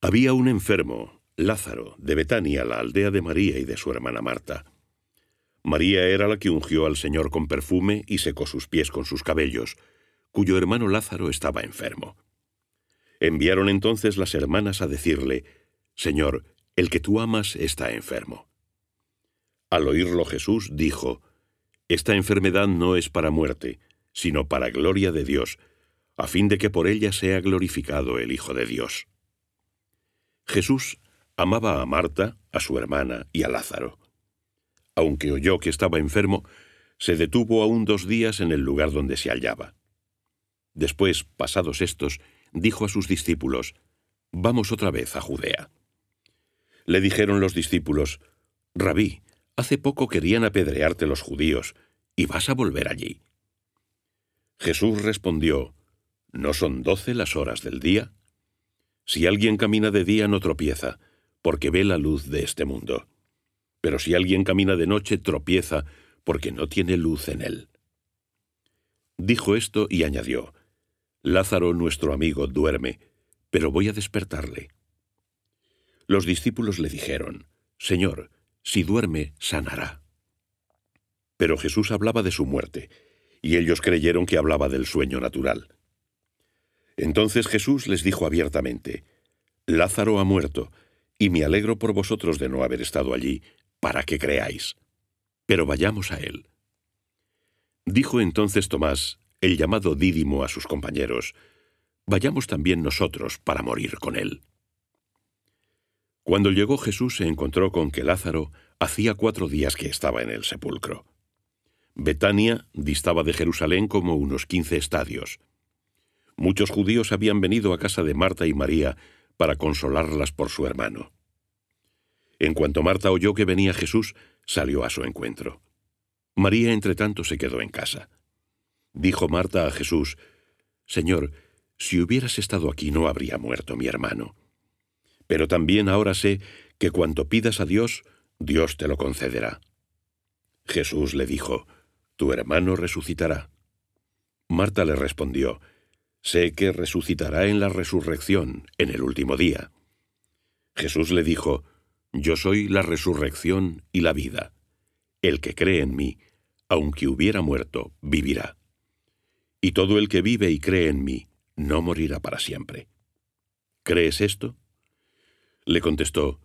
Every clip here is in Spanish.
Había un enfermo, Lázaro, de Betania, la aldea de María y de su hermana Marta. María era la que ungió al Señor con perfume y secó sus pies con sus cabellos, cuyo hermano Lázaro estaba enfermo. Enviaron entonces las hermanas a decirle, Señor, el que tú amas está enfermo. Al oírlo Jesús dijo, Esta enfermedad no es para muerte, sino para gloria de Dios, a fin de que por ella sea glorificado el Hijo de Dios. Jesús amaba a Marta, a su hermana y a Lázaro. Aunque oyó que estaba enfermo, se detuvo aún dos días en el lugar donde se hallaba. Después, pasados estos, dijo a sus discípulos, Vamos otra vez a Judea. Le dijeron los discípulos, Rabí, hace poco querían apedrearte los judíos, ¿y vas a volver allí? Jesús respondió, ¿No son doce las horas del día? Si alguien camina de día no tropieza, porque ve la luz de este mundo. Pero si alguien camina de noche tropieza, porque no tiene luz en él. Dijo esto y añadió, Lázaro nuestro amigo duerme, pero voy a despertarle. Los discípulos le dijeron, Señor, si duerme, sanará. Pero Jesús hablaba de su muerte, y ellos creyeron que hablaba del sueño natural. Entonces Jesús les dijo abiertamente, Lázaro ha muerto, y me alegro por vosotros de no haber estado allí, para que creáis. Pero vayamos a él. Dijo entonces Tomás, el llamado Dídimo, a sus compañeros, Vayamos también nosotros para morir con él. Cuando llegó Jesús se encontró con que Lázaro hacía cuatro días que estaba en el sepulcro. Betania distaba de Jerusalén como unos quince estadios. Muchos judíos habían venido a casa de Marta y María para consolarlas por su hermano. En cuanto Marta oyó que venía Jesús, salió a su encuentro. María, entretanto, se quedó en casa. Dijo Marta a Jesús, Señor, si hubieras estado aquí no habría muerto mi hermano. Pero también ahora sé que cuanto pidas a Dios, Dios te lo concederá. Jesús le dijo, Tu hermano resucitará. Marta le respondió, Sé que resucitará en la resurrección, en el último día. Jesús le dijo, Yo soy la resurrección y la vida. El que cree en mí, aunque hubiera muerto, vivirá. Y todo el que vive y cree en mí, no morirá para siempre. ¿Crees esto? Le contestó,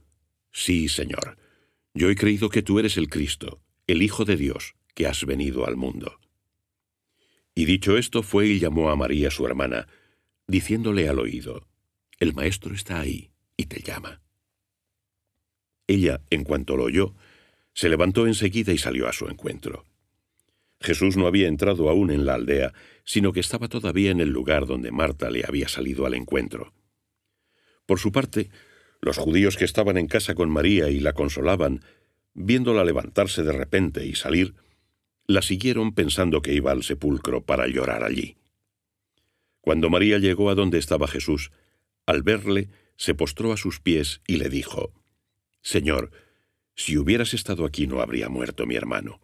Sí, Señor, yo he creído que tú eres el Cristo, el Hijo de Dios, que has venido al mundo. Y dicho esto fue y llamó a María su hermana, diciéndole al oído, El Maestro está ahí y te llama. Ella, en cuanto lo oyó, se levantó enseguida y salió a su encuentro. Jesús no había entrado aún en la aldea, sino que estaba todavía en el lugar donde Marta le había salido al encuentro. Por su parte, los judíos que estaban en casa con María y la consolaban, viéndola levantarse de repente y salir, la siguieron pensando que iba al sepulcro para llorar allí. Cuando María llegó a donde estaba Jesús, al verle, se postró a sus pies y le dijo, Señor, si hubieras estado aquí no habría muerto mi hermano.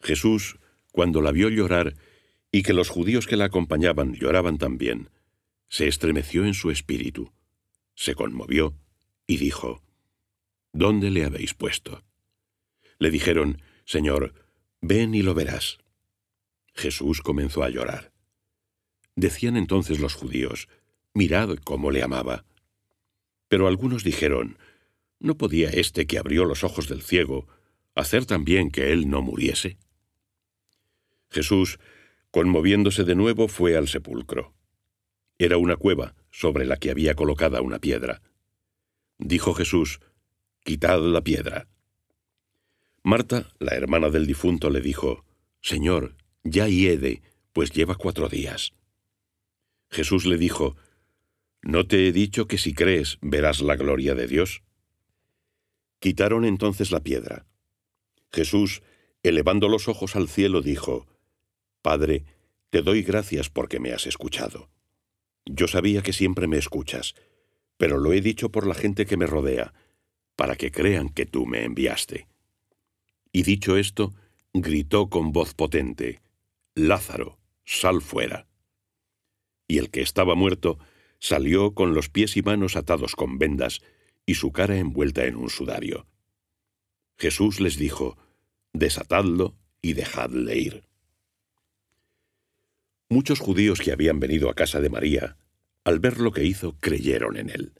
Jesús, cuando la vio llorar, y que los judíos que la acompañaban lloraban también, se estremeció en su espíritu se conmovió y dijo, ¿Dónde le habéis puesto? Le dijeron, Señor, ven y lo verás. Jesús comenzó a llorar. Decían entonces los judíos, Mirad cómo le amaba. Pero algunos dijeron, ¿no podía éste que abrió los ojos del ciego hacer también que él no muriese? Jesús, conmoviéndose de nuevo, fue al sepulcro. Era una cueva sobre la que había colocada una piedra. Dijo Jesús, Quitad la piedra. Marta, la hermana del difunto, le dijo, Señor, ya hiede, pues lleva cuatro días. Jesús le dijo, ¿No te he dicho que si crees verás la gloria de Dios? Quitaron entonces la piedra. Jesús, elevando los ojos al cielo, dijo, Padre, te doy gracias porque me has escuchado. Yo sabía que siempre me escuchas, pero lo he dicho por la gente que me rodea, para que crean que tú me enviaste. Y dicho esto, gritó con voz potente, Lázaro, sal fuera. Y el que estaba muerto salió con los pies y manos atados con vendas y su cara envuelta en un sudario. Jesús les dijo, Desatadlo y dejadle ir. Muchos judíos que habían venido a casa de María, al ver lo que hizo, creyeron en él.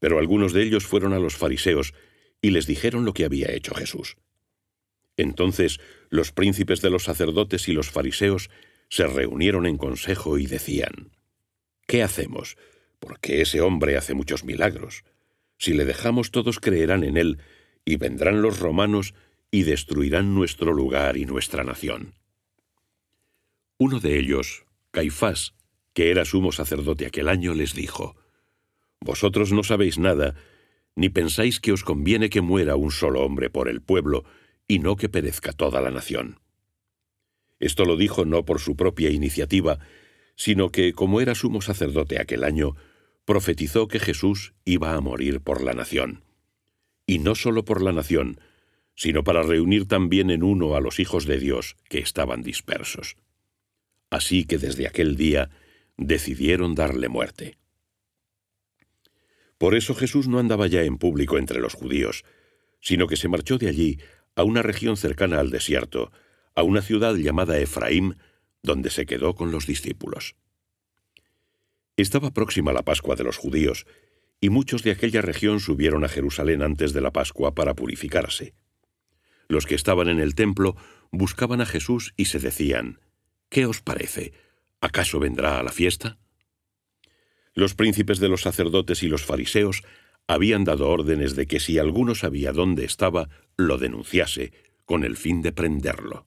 Pero algunos de ellos fueron a los fariseos y les dijeron lo que había hecho Jesús. Entonces los príncipes de los sacerdotes y los fariseos se reunieron en consejo y decían, ¿Qué hacemos? Porque ese hombre hace muchos milagros. Si le dejamos todos creerán en él, y vendrán los romanos y destruirán nuestro lugar y nuestra nación. Uno de ellos, Caifás, que era sumo sacerdote aquel año, les dijo, Vosotros no sabéis nada, ni pensáis que os conviene que muera un solo hombre por el pueblo, y no que perezca toda la nación. Esto lo dijo no por su propia iniciativa, sino que, como era sumo sacerdote aquel año, profetizó que Jesús iba a morir por la nación. Y no solo por la nación, sino para reunir también en uno a los hijos de Dios que estaban dispersos. Así que desde aquel día decidieron darle muerte. Por eso Jesús no andaba ya en público entre los judíos, sino que se marchó de allí a una región cercana al desierto, a una ciudad llamada Efraín, donde se quedó con los discípulos. Estaba próxima la Pascua de los judíos, y muchos de aquella región subieron a Jerusalén antes de la Pascua para purificarse. Los que estaban en el templo buscaban a Jesús y se decían, ¿Qué os parece? ¿Acaso vendrá a la fiesta? Los príncipes de los sacerdotes y los fariseos habían dado órdenes de que si alguno sabía dónde estaba, lo denunciase, con el fin de prenderlo.